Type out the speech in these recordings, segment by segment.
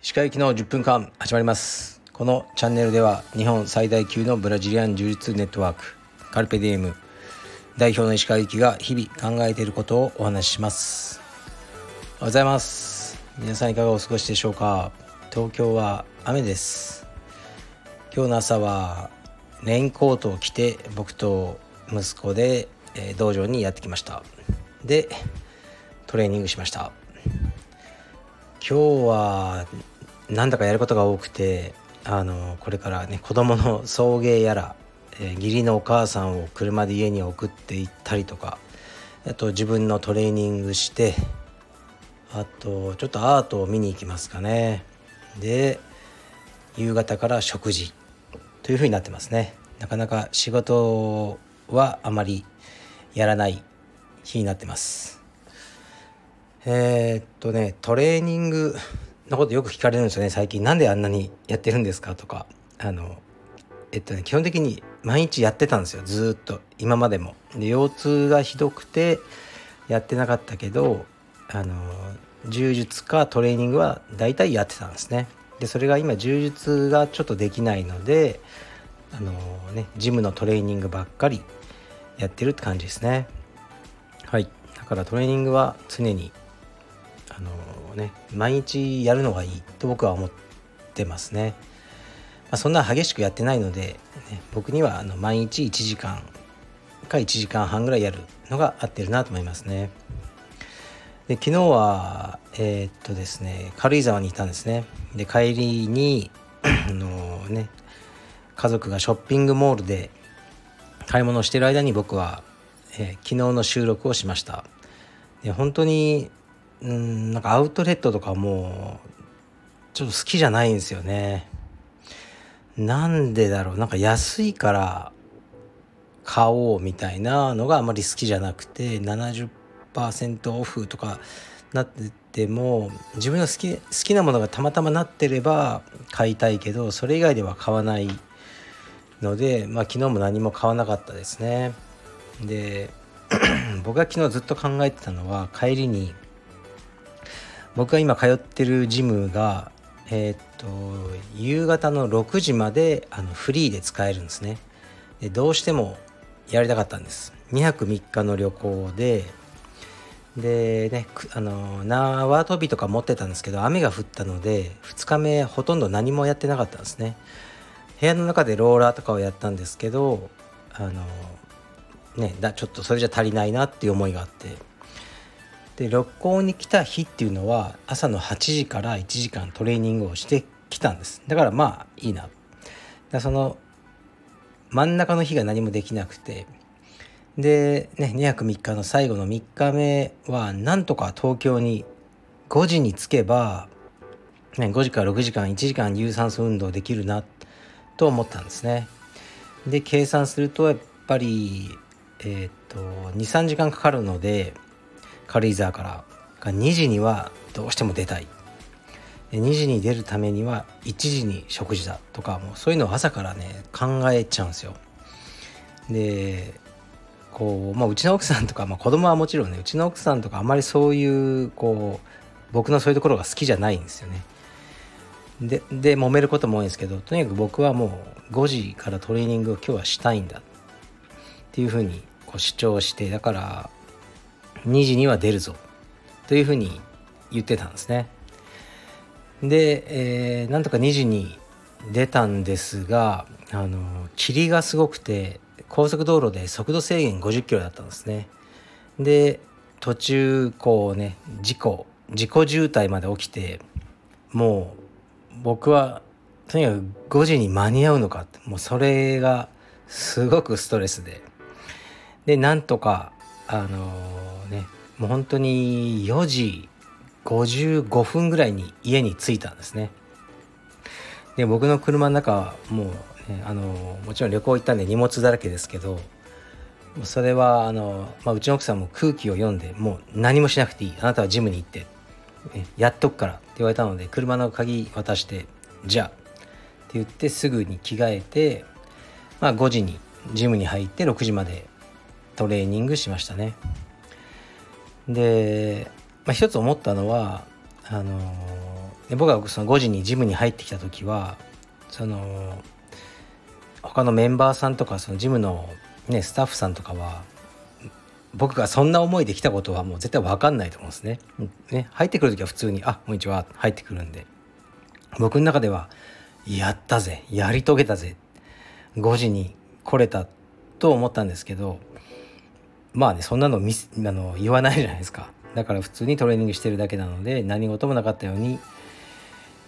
歯科行きの10分間始まります。このチャンネルでは日本最大級のブラジリアン柔術ネットワークカルペディエム代表の石川行きが日々考えていることをお話しします。おはようございます。皆さんいかがお過ごしでしょうか？東京は雨です。今日の朝はレインコートを着て僕と息子で、え道場にやってきました。でトレーニングしました。今日はなんだかやることが多くてあのこれからね子供の送迎やら、え、義理のお母さんを車で家に送って行ったりとかあと自分のトレーニングしてあとちょっとアートを見に行きますかね。で夕方から食事というふうになってますね。なかなか仕事はあまりやらない日になってます。えー、っとねトレーニングのことよく聞かれるんですよね。最近。なんであんなにやってるんですかとか。あのえっとね基本的に毎日やってたんですよ。ずっと。今までも。で腰痛がひどくてやってなかったけどあの柔術かトレーニングは大体やってたんですね。でそれが今柔術がちょっとできないのであのねジムのトレーニングばっかりやってるって感じですね。はい。だからトレーニングは常にあのね毎日やるのがいいと僕は思ってますね、まあ、そんな激しくやってないので、ね、僕にはあの毎日1時間か1時間半ぐらいやるのが合ってるなと思いますね。で昨日はえー、っとですね軽井沢にいたんですね。で帰りに あのね家族がショッピングモールで買い物をしてる間に僕は、えー、昨日の収録をしました。で本当にうんなんかアウトレットとかもちょっと好きじゃないんですよね。なんでだろう。なんか安いから買おうみたいなのがあまり好きじゃなくて70%オフとかなってても自分の好き好きなものがたまたまなってれば買いたいけどそれ以外では買わないので、まあ、昨日も何も買わなかったですね。で 僕が昨日ずっと考えてたのは帰りに僕が今通ってるジムがえー、っと夕方の6時まであのフリーで使えるんですね。でどうしてもやりたかったんです。2泊3日の旅行で。でねあの縄跳びとか持ってたんですけど雨が降ったので2日目ほとんど何もやってなかったんですね。部屋の中でローラーとかをやったんですけどあのねだちょっとそれじゃ足りないなっていう思いがあって。で旅行に来た日っていうのは朝の8時から1時間トレーニングをしてきたんです。だからまあいいな。だその真ん中の日が何もできなくて。でね2泊3日の最後の3日目はなんとか東京に5時に着けば、ね、5時から6時間1時間有酸素運動できるなってと思ったんですね。で計算するとやっぱりえっ、と23時間かかるので軽井沢からが2時にはどうしても出たい。2時に出るためには1時に食事だとかもうそういうのを朝からね考えちゃうんですよ。でこう、まあ、うちの奥さんとか、まあ、子供はもちろんねうちの奥さんとかあんまりそういうこう僕のそういうところが好きじゃないんですよね。でで揉めることも多いんですけどとにかく僕はもう5時からトレーニングを今日はしたいんだっていうふうにこう主張してだから2時には出るぞというふうに言ってたんですね。で、えー、なんとか2時に出たんですがあの霧がすごくて高速道路で速度制限50キロだったんですね。で途中こうね事故事故渋滞まで起きてもう僕はとにかく5時に間に合うのかってもうそれがすごくストレスで。でなんとかあのねもう本当に4時55分ぐらいに家に着いたんですね。で僕の車の中はもう、ね、あのもちろん旅行行ったんで荷物だらけですけどそれはあの、まあ、うちの奥さんも空気を読んでもう何もしなくていい。あなたはジムに行って、やっとくからって言われたので車の鍵渡してじゃあって言ってすぐに着替えて、まあ、5時にジムに入って6時までトレーニングしましたね。で、まあ、一つ思ったのはあの僕がその5時にジムに入ってきた時はその他のメンバーさんとかそのジムの、ね、スタッフさんとかは僕がそんな思いで来たことはもう絶対分かんないと思うんですね。ね入ってくる時は普通に「あこんにちは」入ってくるんで僕の中では「やったぜやり遂げたぜ」5時に来れたと思ったんですけどまあねそんなのあの言わないじゃないですかだから普通にトレーニングしてるだけなので何事もなかったように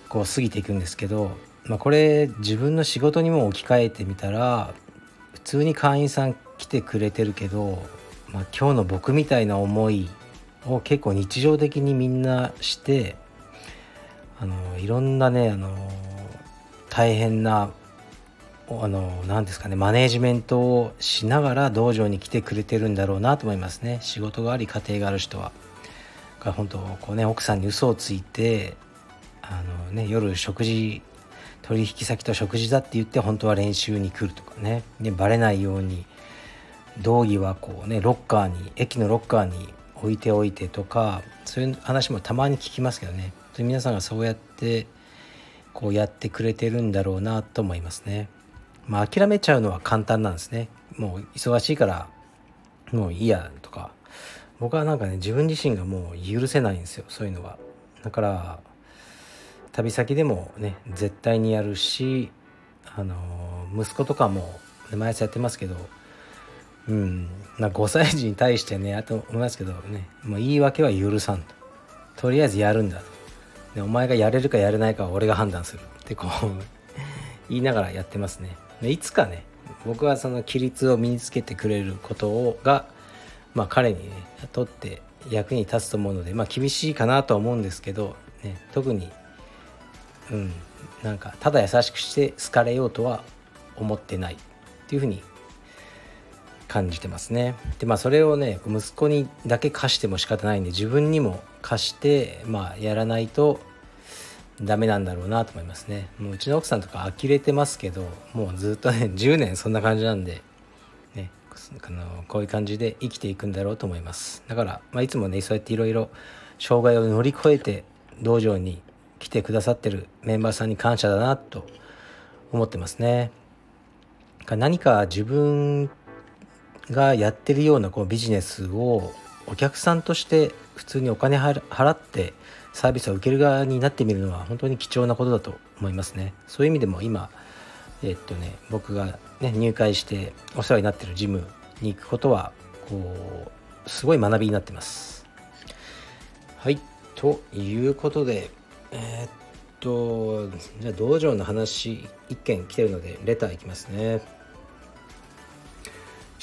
こう過ぎていくんですけど、まあ、これ自分の仕事にも置き換えてみたら普通に会員さん来てくれてるけどまあ、今日の僕みたいな思いを結構日常的にみんなしてあのいろんなねあの大変なあの何ですかねマネージメントをしながら道場に来てくれてるんだろうなと思いますね仕事があり家庭がある人は。が本当こうね奥さんに嘘をついてあのね夜食事取引先と食事だって言って本当は練習に来るとかねでバレないように道着はこうねロッカーに駅のロッカーに置いておいてとかそういう話もたまに聞きますけどね皆さんがそうやってこうやってくれてるんだろうなと思いますね。まあ諦めちゃうのは簡単なんですね。もう忙しいからもういいやとか僕はなんかね自分自身がもう許せないんですよそういうのは。だから旅先でもね絶対にやるしあの息子とかも毎朝やってますけどうん、な5歳児に対してねあと思いますけどね。もう言い訳は許さんと。とりあえずやるんだと。でお前がやれるかやれないかは俺が判断するってこう 言いながらやってますね。でいつかね僕はその規律を身につけてくれることをが、まあ、彼にねとって役に立つと思うのでまあ厳しいかなとは思うんですけど、ね、特にうんなんかただ優しくして好かれようとは思ってないっていうふうに感じてますね。でまあそれをね息子にだけ貸しても仕方ないんで自分にも貸してまあやらないとダメなんだろうなと思いますね。もううちの奥さんとか呆れてますけどもうずっとね10年そんな感じなんでねあのこういう感じで生きていくんだろうと思います。だから、まあ、いつもねそうやっていろいろ障害を乗り越えて道場に来てくださってるメンバーさんに感謝だなと思ってますね。何か自分がやってるようなこうビジネスをお客さんとして普通にお金払ってサービスを受ける側になってみるのは本当に貴重なことだと思いますね。そういう意味でも今えっとね僕がね入会してお世話になってるジムに行くことはこうすごい学びになってます。はいということでえー、っとじゃあ道場の話1件来てるのでレターいきますね。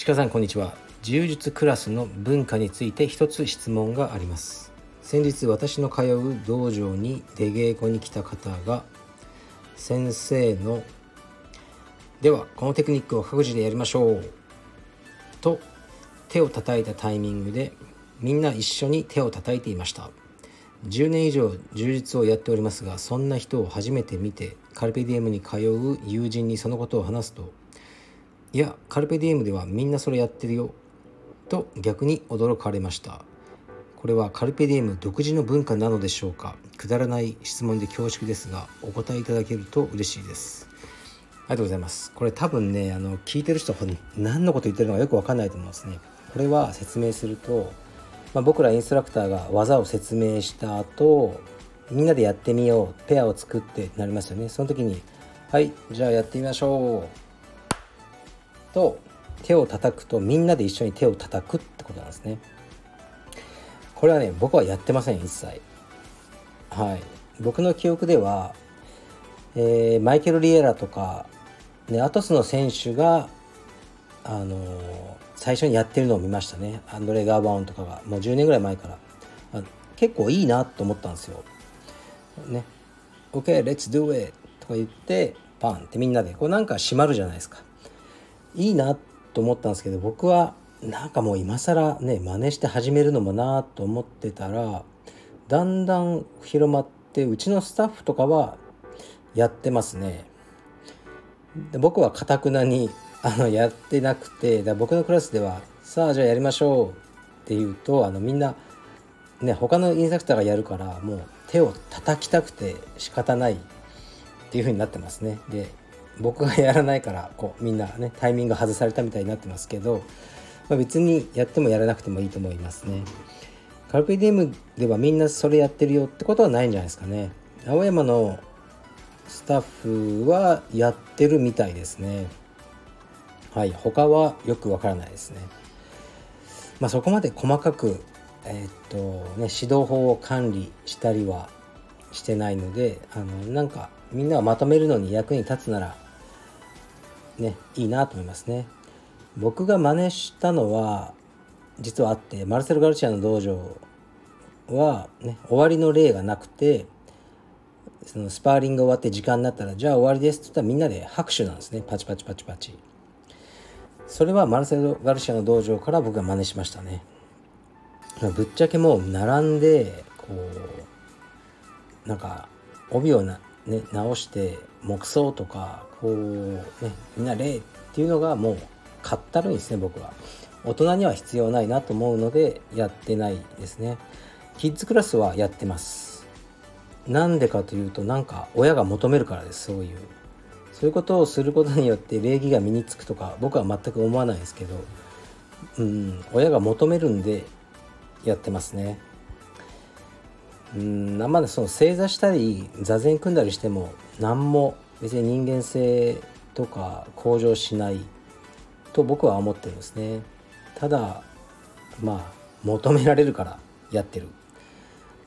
鹿さんこんにちは。柔術クラスの文化について一つ質問があります。先日私の通う道場に出稽古に来た方が先生のではこのテクニックを各自でやりましょう。と手を叩いたタイミングでみんな一緒に手を叩いていました。10年以上柔術をやっておりますがそんな人を初めて見てカルペディエムに通う友人にそのことを話すといやカルペディエムではみんなそれやってるよ。と逆に驚かれました。これはカルペディエム独自の文化なのでしょうか。くだらない質問で恐縮ですがお答えいただけると嬉しいです。ありがとうございます。これ多分ねあの聞いてる人は何のこと言ってるのかよく分かんないと思いますね。これは説明すると、まあ、僕らインストラクターが技を説明した後みんなでやってみようペアを作ってなりますよね。その時にはいじゃあやってみましょう。と手を叩くとみんなで一緒に手を叩くってことなんですね。これはね僕はやってません一切。はい。僕の記憶では、えー、マイケル・リエラとか、ね、アトスの選手があのー、最初にやってるのを見ましたね。アンドレ・ガーバオンとかが。もう10年ぐらい前から。結構いいなと思ったんですよ。ね。OK let's do it とか言ってパンってみんなでこうなんか閉まるじゃないですか。いいなと思ったんですけど僕はなんかもう今更ね真似して始めるのもなと思ってたらだんだん広まってうちのスタッフとかはやってますね。で僕はかたくなにあのやってなくてだ僕のクラスではさあじゃあやりましょうって言うとあのみんなね他のインストラクターがやるからもう手を叩きたくて仕方ないっていう風になってますねで僕がやらないからこうみんなねタイミング外されたみたいになってますけど、まあ、別にやってもやらなくてもいいと思いますね。カルピディウムではみんなそれやってるよってことはないんじゃないですかね。青山のスタッフはやってるみたいですね。はい他はよくわからないですね。まあそこまで細かくえー、っとね指導法を管理したりはしてないのであのなんかみんなをまとめるのに役に立つならねいいなと思いますね。僕が真似したのは実はあってマルセル・ガルシアの道場は、ね、終わりの例がなくてそのスパーリング終わって時間になったらじゃあ終わりですって言ったらみんなで拍手なんですね。パチパチパチパチ。それはマルセル・ガルシアの道場から僕が真似しましたね。ぶっちゃけもう並んでこうなんか帯をな、ね、直して木葬とかこうねみんな礼っていうのがもうかったるいんですね僕は。大人には必要ないなと思うのでやってないですね。キッズクラスはやってます。なんでかというとなんか親が求めるからですそういう。そういうことをすることによって礼儀が身につくとか僕は全く思わないですけどうん親が求めるんでやってますね。うんまだその正座したり座禅組んだりしても何も別に人間性とか向上しないと僕は思ってるんですね。ただまあ求められるからやってる。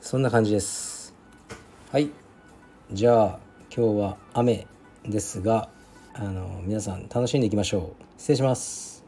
そんな感じです。はい。じゃあ今日は雨ですがあの皆さん楽しんでいきましょう。失礼します。